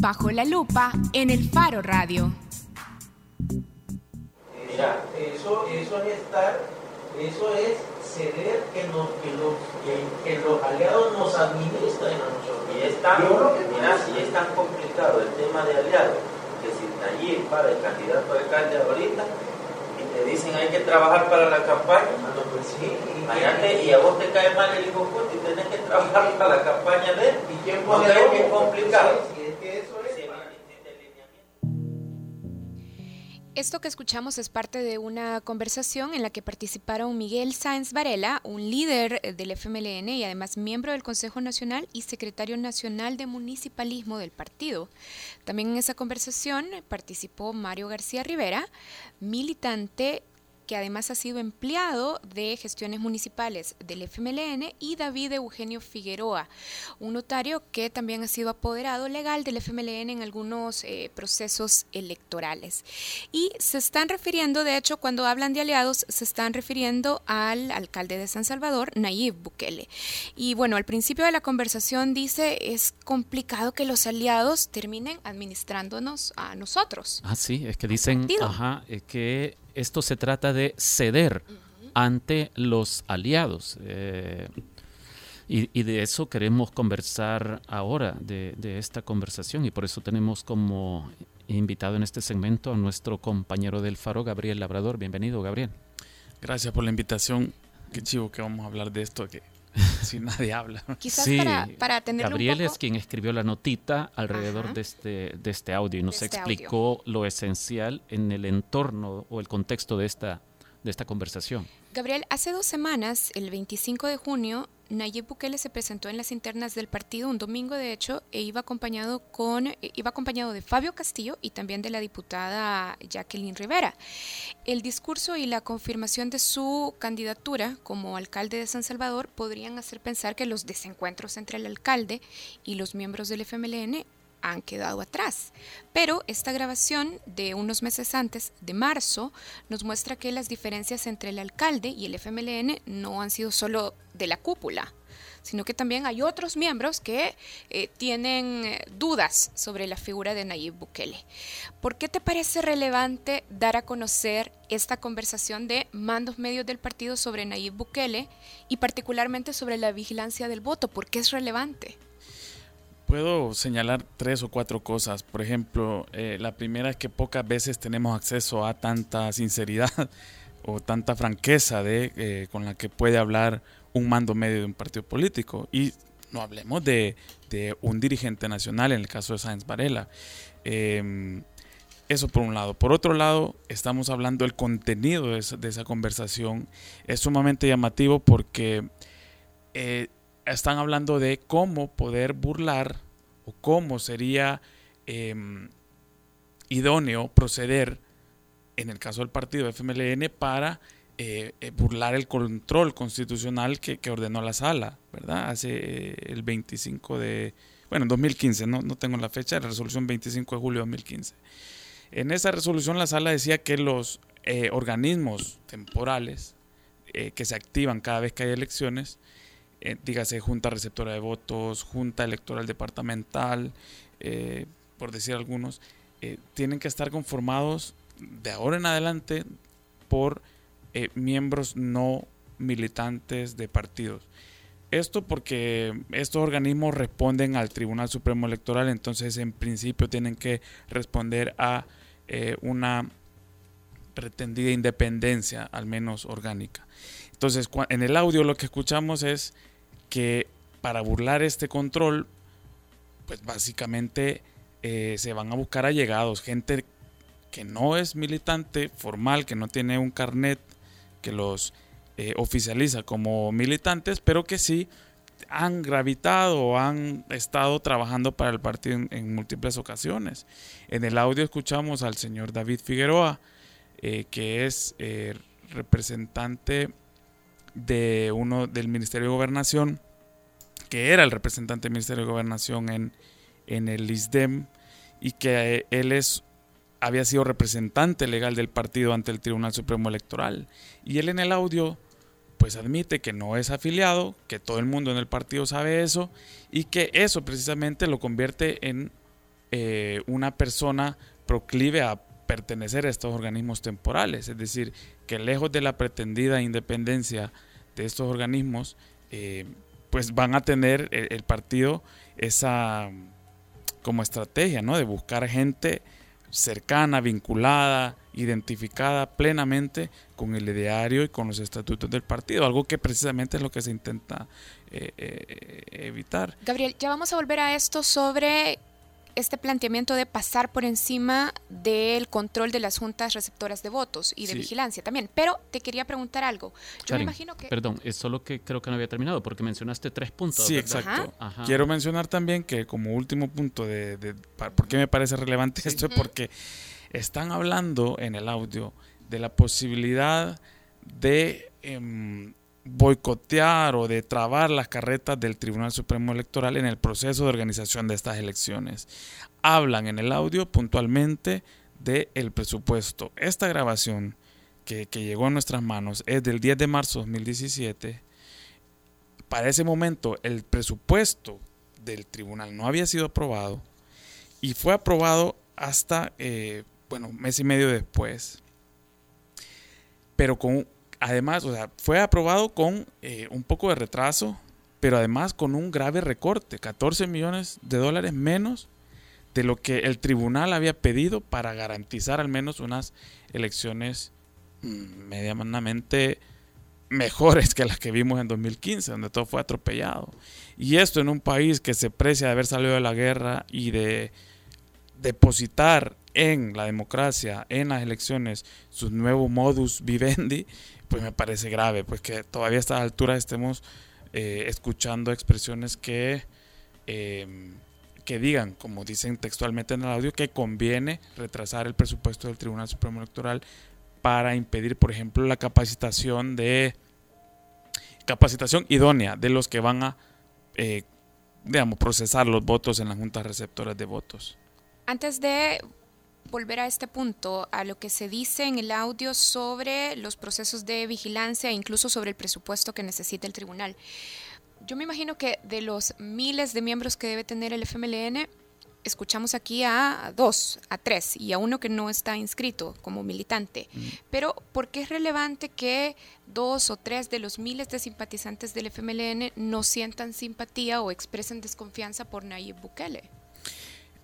Bajo la lupa en el Faro Radio. Mira, eso, eso es estar, eso es ceder que, nos, que, los, que, los aliados nos administren a nosotros. Y es tan, mira, si es tan complicado el tema de aliados, que si allí para el candidato a alcalde ahorita, y te dicen hay que trabajar para la campaña, no, pues sí, y, y a vos te cae mal el hijo puto y tenés que trabajar para la campaña de él. ¿Y quién pone no que es complicado? Esto que escuchamos es parte de una conversación en la que participaron Miguel Sáenz Varela, un líder del FMLN y además miembro del Consejo Nacional y secretario nacional de municipalismo del partido. También en esa conversación participó Mario García Rivera, militante que además ha sido empleado de gestiones municipales del FMLN, y David Eugenio Figueroa, un notario que también ha sido apoderado legal del FMLN en algunos eh, procesos electorales. Y se están refiriendo, de hecho, cuando hablan de aliados, se están refiriendo al alcalde de San Salvador, Nayib Bukele. Y bueno, al principio de la conversación dice, es complicado que los aliados terminen administrándonos a nosotros. Ah, sí, es que dicen, ajá, que esto se trata de ceder ante los aliados. Eh, y, de eso queremos conversar ahora, de, esta conversación, y por eso tenemos como invitado en este segmento a nuestro compañero del Faro, Gabriel Labrador. Bienvenido, Gabriel. Gracias por la invitación. Qué chivo que vamos a hablar de esto, que si nadie habla. Quizás para, Gabriel es quien escribió la notita alrededor de este, de este audio y nos este explicó lo esencial en el entorno o el contexto de esta, de esta conversación. Gabriel, hace dos semanas, el 25 de junio, Nayib Bukele se presentó en las internas del partido un domingo, de hecho, e iba acompañado con e iba acompañado de Fabio Castillo y también de la diputada Jacqueline Rivera. El discurso y la confirmación de su candidatura como alcalde de San Salvador podrían hacer pensar que los desencuentros entre el alcalde y los miembros del FMLN han quedado atrás. Pero esta grabación de unos meses antes, de marzo, nos muestra que las diferencias entre el alcalde y el FMLN no han sido solo de la cúpula, sino que también hay otros miembros que eh, tienen eh, dudas sobre la figura de Nayib Bukele. ¿Por qué te parece relevante dar a conocer esta conversación de mandos medios del partido sobre Nayib Bukele y particularmente sobre la vigilancia del voto? ¿Por qué es relevante? Puedo señalar tres o cuatro cosas. Por ejemplo, eh, la primera es que pocas veces tenemos acceso a tanta sinceridad o tanta franqueza de, eh, con la que puede hablar un mando medio de un partido político. Y no hablemos de, un dirigente nacional, en el caso de Sáenz Varela. Em, eso por un lado. Por otro lado, estamos hablando del contenido de esa, conversación. Es sumamente llamativo porque eh, están hablando de cómo poder burlar o cómo sería em, idóneo proceder en el caso del partido FMLN para eh, eh, burlar el control constitucional que, ordenó la sala, ¿verdad? Hace eh, el 25 de, bueno, 2015, no, no tengo la fecha, la resolución 25 de julio de 2015. En esa resolución la sala decía que los organismos temporales que se activan cada vez que hay elecciones eh, dígase Junta Receptora de Votos, Junta Electoral Departamental, eh, por decir algunos, eh, tienen que estar conformados de ahora en adelante por miembros no militantes de partidos. Esto porque estos organismos responden al Tribunal Supremo Electoral, entonces en principio tienen que responder a una pretendida independencia, al menos orgánica. Entonces, en el audio lo que escuchamos es que para burlar este control, pues básicamente eh, se van a buscar allegados, gente que no es militante formal, que no tiene un carnet que los eh, oficializa como militantes, pero que sí han gravitado han estado trabajando para el partido en, múltiples ocasiones. En el audio escuchamos al señor David Figueroa, eh, que es representante de uno del Ministerio de Gobernación, que era el representante del Ministerio de Gobernación en, en el ISDEM y que él es había sido representante legal del partido ante el Tribunal Supremo Electoral. Y él en el audio pues admite que no es afiliado, que todo el mundo en el partido sabe eso y que eso precisamente lo convierte en eh, una persona proclive a pertenecer a estos organismos temporales, es decir, que lejos de la pretendida independencia de estos organismos, eh, pues van a tener el, partido esa como estrategia, ¿no? De buscar gente cercana, vinculada, identificada plenamente con el ideario y con los estatutos del partido, algo que precisamente es lo que se intenta eh, eh, evitar. Gabriel, ya vamos a volver a esto sobre este planteamiento de pasar por encima del control de las juntas receptoras de votos y de vigilancia también. Pero te quería preguntar algo. Yo me imagino que... Perdón, es solo que creo que no había terminado porque mencionaste tres puntos. Sí, exacto. Quiero mencionar también que como último punto de, de por qué me parece relevante esto es porque están hablando en el audio de la posibilidad de em, boicotear o de trabar las carretas del Tribunal Supremo Electoral en el proceso de organización de estas elecciones. Hablan en el audio puntualmente del presupuesto. Esta grabación que, que, llegó a nuestras manos es del 10 de marzo de 2017. Para ese momento el presupuesto del tribunal no había sido aprobado y fue aprobado hasta, eh, bueno, mes y medio después. Pero con además, o sea, fue aprobado con eh, un poco de retraso, pero además con un grave recorte, 14 millones de dólares menos de lo que el tribunal había pedido para garantizar al menos unas elecciones mm, medianamente mejores que las que vimos en 2015, donde todo fue atropellado. Y esto en un país que se precia de haber salido de la guerra y de depositar en la democracia, en las elecciones, su nuevo modus vivendi, pues me parece grave, pues que todavía a esta altura estemos eh, escuchando expresiones que, em, que digan, como dicen textualmente en el audio, que conviene retrasar el presupuesto del Tribunal Supremo Electoral para impedir, por ejemplo, la capacitación de capacitación idónea de los que van a, eh, digamos, procesar los votos en las juntas receptoras de votos. Antes de volver a este punto, a lo que se dice en el audio sobre los procesos de vigilancia e incluso sobre el presupuesto que necesita el tribunal. Yo me imagino que de los miles de miembros que debe tener el FMLN, escuchamos aquí a dos, a tres y a uno que no está inscrito como militante. Mm. Pero, ¿por qué es relevante que dos o tres de los miles de simpatizantes del FMLN no sientan simpatía o expresen desconfianza por Nayib Bukele?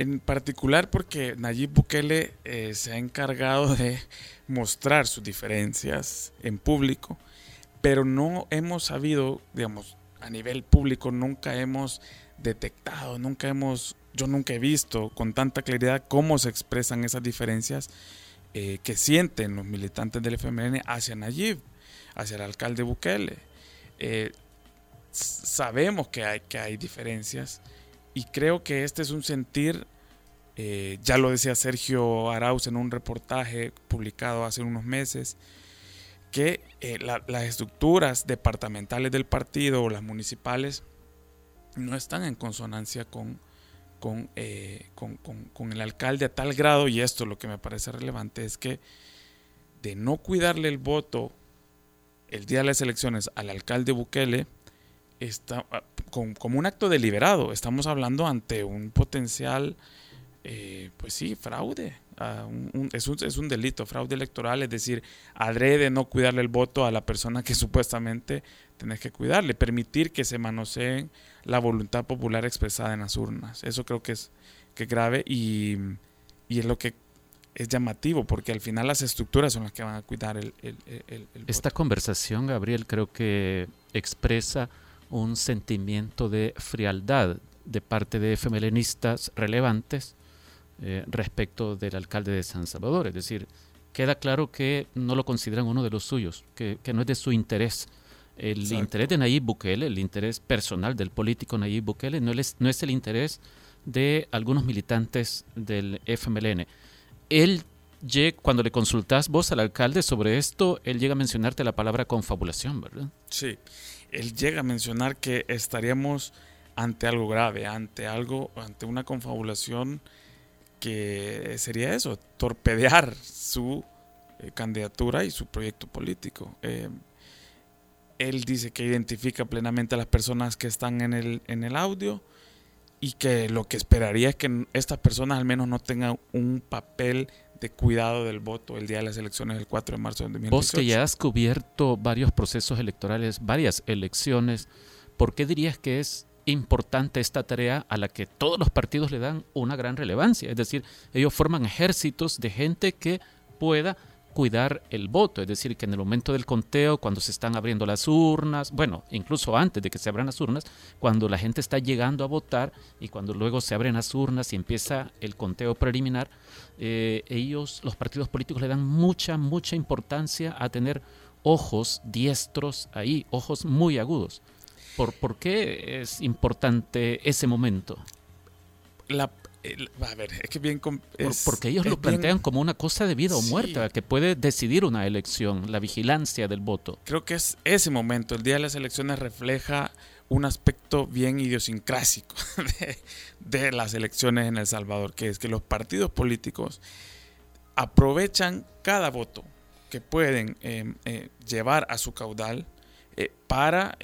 En particular porque Nayib Bukele eh, se ha encargado de mostrar sus diferencias en público, pero no hemos sabido, digamos, a nivel público nunca hemos detectado, nunca hemos, yo nunca he visto con tanta claridad cómo se expresan esas diferencias eh, que sienten los militantes del FMLN hacia Nayib, hacia el alcalde Bukele. Eh, sabemos que hay, que hay diferencias, y creo que este es un sentir, eh, ya lo decía Sergio Arauz en un reportaje publicado hace unos meses, que eh, las estructuras departamentales del partido o las municipales no están en consonancia con, eh, con, con, el alcalde a tal grado, y esto lo que me parece relevante es que de no cuidarle el voto el día de las elecciones al alcalde Bukele, está, ah, como un acto deliberado. Estamos hablando ante un potencial, eh, pues sí, fraude. Ah, es, un, es, un, delito, fraude electoral, es decir, adrede no cuidarle el voto a la persona que supuestamente tenés que cuidarle, permitir que se manoseen la voluntad popular expresada en las urnas. Eso creo que es, que grave y, y es lo que es llamativo porque al final las estructuras son las que van a cuidar el, el, el, Esta conversación, Gabriel, creo que expresa un sentimiento de frialdad de parte de FMLNistas relevantes eh, respecto del alcalde de San Salvador. Es decir, queda claro que no lo consideran uno de los suyos, que, no es de su interés. El interés de Nayib Bukele, el interés personal del político Nayib Bukele, no es, no es el interés de algunos militantes del FMLN. Él cuando le consultas vos al alcalde sobre esto, él llega a mencionarte la palabra confabulación, ¿verdad? Sí él llega a mencionar que estaríamos ante algo grave, ante algo, ante una confabulación que sería eso, torpedear su eh, candidatura y su proyecto político. Eh, él dice que identifica plenamente a las personas que están en el, en el audio y que lo que esperaría es que estas personas al menos no tengan un papel de cuidado del voto el día de las elecciones del 4 de marzo de 2018. Vos que ya has cubierto varios procesos electorales, varias elecciones, ¿por qué dirías que es importante esta tarea a la que todos los partidos le dan una gran relevancia? Es decir, ellos forman ejércitos de gente que pueda cuidar el voto, es decir, que en el momento del conteo, cuando se están abriendo las urnas, bueno, incluso antes de que se abran las urnas, cuando la gente está llegando a votar y cuando luego se abren las urnas y empieza el conteo preliminar, eh, ellos, los partidos políticos, le dan mucha, mucha importancia a tener ojos diestros ahí, ojos muy agudos. ¿Por, ¿Por qué es importante ese momento? La, a ver, es que bien. porque ellos lo plantean como una cosa de vida o muerte, que puede decidir una elección, la vigilancia del voto. Creo que es ese momento, el día de las elecciones, refleja un aspecto bien idiosincrásico de, las elecciones en El Salvador, que es que los partidos políticos aprovechan cada voto que pueden eh, eh, llevar a su caudal eh, para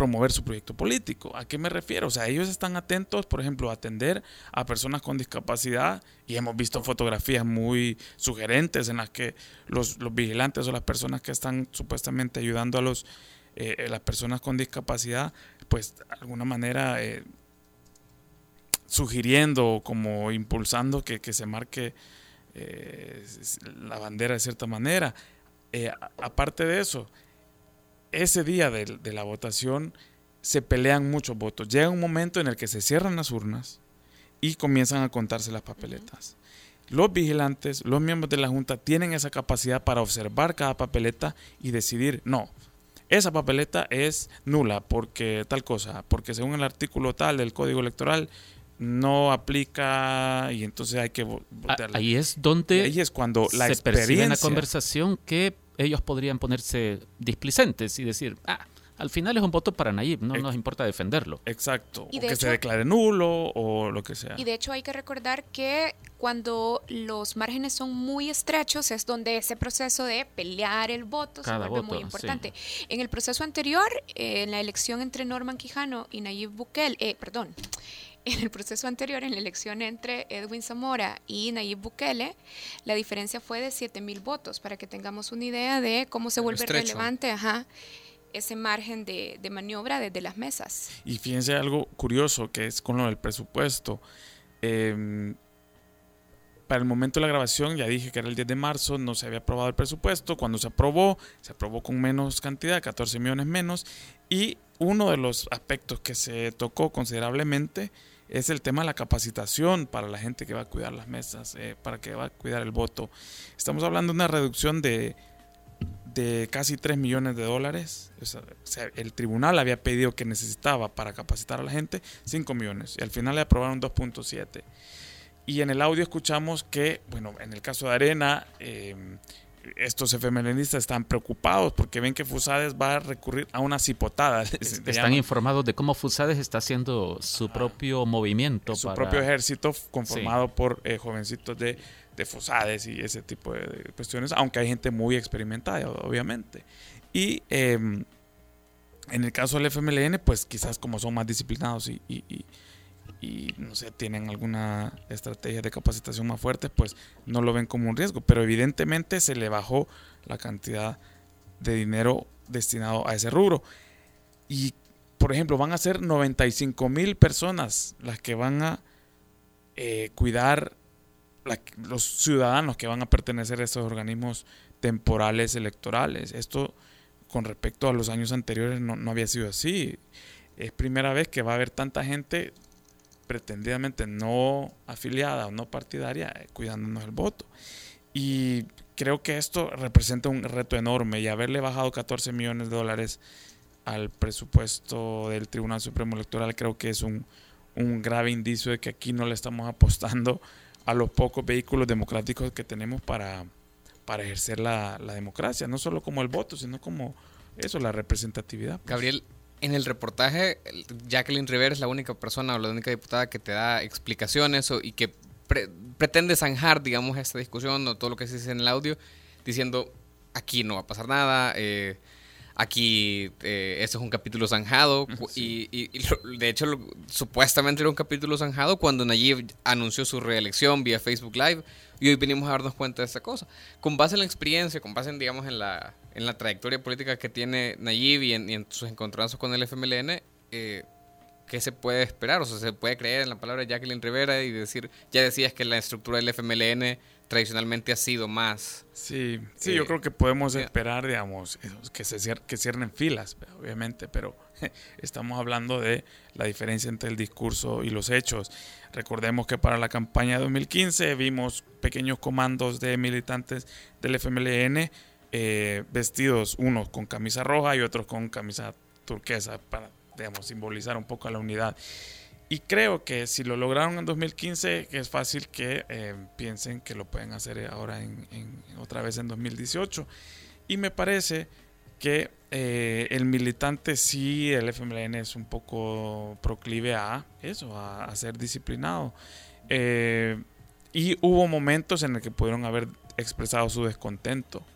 promover su proyecto político. ¿A qué me refiero? O sea, ellos están atentos, por ejemplo, a atender a personas con discapacidad y hemos visto fotografías muy sugerentes en las que los, vigilantes o las personas que están supuestamente ayudando a los, eh, eh, las personas con discapacidad, pues de alguna manera eh, sugiriendo como impulsando que, se marque la bandera de cierta manera. aparte de eso, ese día de, la votación se pelean muchos votos. Llega un momento en el que se cierran las urnas y comienzan a contarse las papeletas. Los vigilantes, los miembros de la Junta tienen esa capacidad para observar cada papeleta y decidir, no, esa papeleta es nula porque tal cosa, porque según el artículo tal del Código Electoral no aplica y entonces hay que votarla. Ahí es donde ahí es cuando la se experiencia en la conversación que ellos podrían ponerse displicentes y decir, ah, al final es un voto para Nayib, no nos importa defenderlo. Exacto, o que se declare nulo o lo que sea. Y de hecho hay que recordar que cuando los márgenes son muy estrechos es donde ese proceso de pelear el voto se vuelve muy importante. En el proceso anterior, eh, en la elección entre Norman Quijano y Nayib Bukele, eh, perdón, en el proceso anterior, en la elección entre Edwin Zamora y Nayib Bukele, la diferencia fue de 7 mil votos, para que tengamos una idea de cómo se vuelve relevante ese margen de, maniobra desde las mesas. Y fíjense algo curioso que es con lo del presupuesto. Em, para el momento de la grabación, ya dije que era el 10 de marzo, no se había aprobado el presupuesto. Cuando se aprobó, se aprobó con menos cantidad, 14 millones menos. Y uno de los aspectos que se tocó considerablemente es el tema de la capacitación para la gente que va a cuidar las mesas, eh, para que va a cuidar el voto. Estamos hablando de una reducción de, de casi 3 millones de dólares. el tribunal había pedido que necesitaba para capacitar a la gente 5 millones y al final le aprobaron 2.7. Y en el audio escuchamos que, bueno, en el caso de Arena, eh, estos efemeristas están preocupados porque ven que Fusades va a recurrir a una cipotada. Están informados de cómo Fusades está haciendo su propio movimiento. Su propio ejército conformado por eh, jovencitos de, de, Fusades y ese tipo de, cuestiones, aunque hay gente muy experimentada, obviamente. Y em, en el caso del FMLN, pues quizás como son más disciplinados y y no sé, tienen alguna estrategia de capacitación más fuerte, pues no lo ven como un riesgo. Pero evidentemente se le bajó la cantidad de dinero destinado a ese rubro. Y, por ejemplo, van a ser 95 mil personas las que van a eh, cuidar los ciudadanos que van a pertenecer a estos organismos temporales electorales. Esto con respecto a los años anteriores no, no había sido así. Es primera vez que va a haber tanta gente pretendidamente no afiliada o no partidaria, eh, cuidándonos el voto. Y creo que esto representa un reto enorme y haberle bajado 14 millones de dólares al presupuesto del Tribunal Supremo Electoral creo que es un, grave indicio de que aquí no le estamos apostando a los pocos vehículos democráticos que tenemos para, para ejercer la, democracia, no solo como el voto, sino como eso, la representatividad. Pues. Gabriel, en el reportaje, Jacqueline Rivera es la única persona o la única diputada que te da explicaciones y que pretende zanjar, digamos, esta discusión o todo lo que se dice en el audio, diciendo, aquí no va a pasar nada, eh, Aquí, eh, este es un capítulo zanjado. Y, de hecho, supuestamente era un capítulo zanjado cuando Nayib anunció su reelección vía Facebook Live. Y hoy venimos a darnos cuenta de esta cosa. Con base en la experiencia, con base en, digamos, en la, en la trayectoria política que tiene Nayib y en, sus encontronazos con el FMLN, eh, ¿qué se puede esperar? O sea, se puede creer en la palabra de Jacqueline Rivera y decir, ya decías que la estructura del FMLN tradicionalmente ha sido más... Sí, sí, yo eh, creo que podemos esperar, digamos, que, se que cierren filas, obviamente, pero estamos hablando de la diferencia entre el discurso y los hechos. Recordemos que para la campaña de 2015 vimos pequeños comandos de militantes del FMLN eh, vestidos unos con camisa roja y otros con camisa turquesa para digamos, simbolizar un poco a la unidad. Y creo que si lo lograron en 2015, es fácil que eh, piensen que lo pueden hacer ahora en, otra vez en 2018. Y me parece que eh, el militante sí, el FMLN es un poco proclive a eso, a, ser disciplinado. Eh, y hubo momentos en los que pudieron haber expresado su descontento,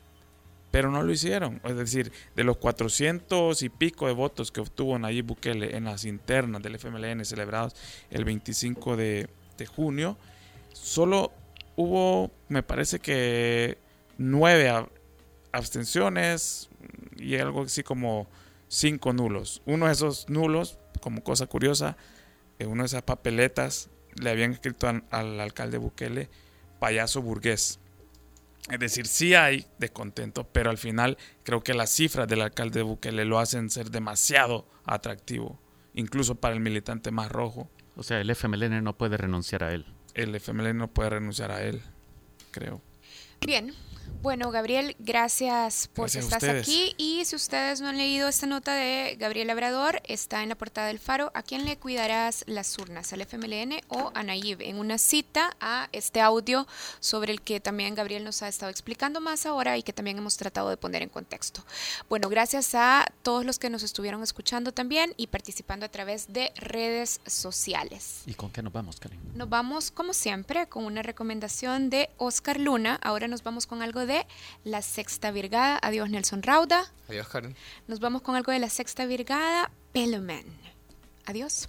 pero no lo hicieron. Es decir, de los 400 y pico de votos que obtuvo Nayib Bukele en las internas del FMLN celebrados el 25 de, junio, solo hubo, me parece que nueve abstenciones, y algo así como cinco nulos. Uno de esos nulos, como cosa curiosa, en una de esas papeletas le habían escrito al, alcalde Bukele payaso burgués. Es decir, sí hay descontento, pero al final creo que las cifras del alcalde Bukele lo hacen ser demasiado atractivo, incluso para el militante más rojo. O sea, el FMLN no puede renunciar a él. El FMLN no puede renunciar a él, creo. Bien, bueno, Gabriel, gracias por estar aquí. Y si ustedes no han leído esta nota de Gabriel Labrador, está en la portada del Faro. ¿A quién le cuidarás las urnas? ¿Al FMLN o a Nayib? En una cita a este audio sobre el que también Gabriel nos ha estado explicando más ahora y que también hemos tratado de poner en contexto. Bueno, gracias a todos los que nos estuvieron escuchando también y participando a través de redes sociales. ¿Y con qué nos vamos, Karin? Nos vamos, como siempre, con una recomendación de Oscar Luna. Ahora nos vamos con algo de la Sexta Virgada. Adiós, Nelson Rauda. Adiós, Karen. Nos vamos con algo de la Sexta Virgada, Peloman. Adiós.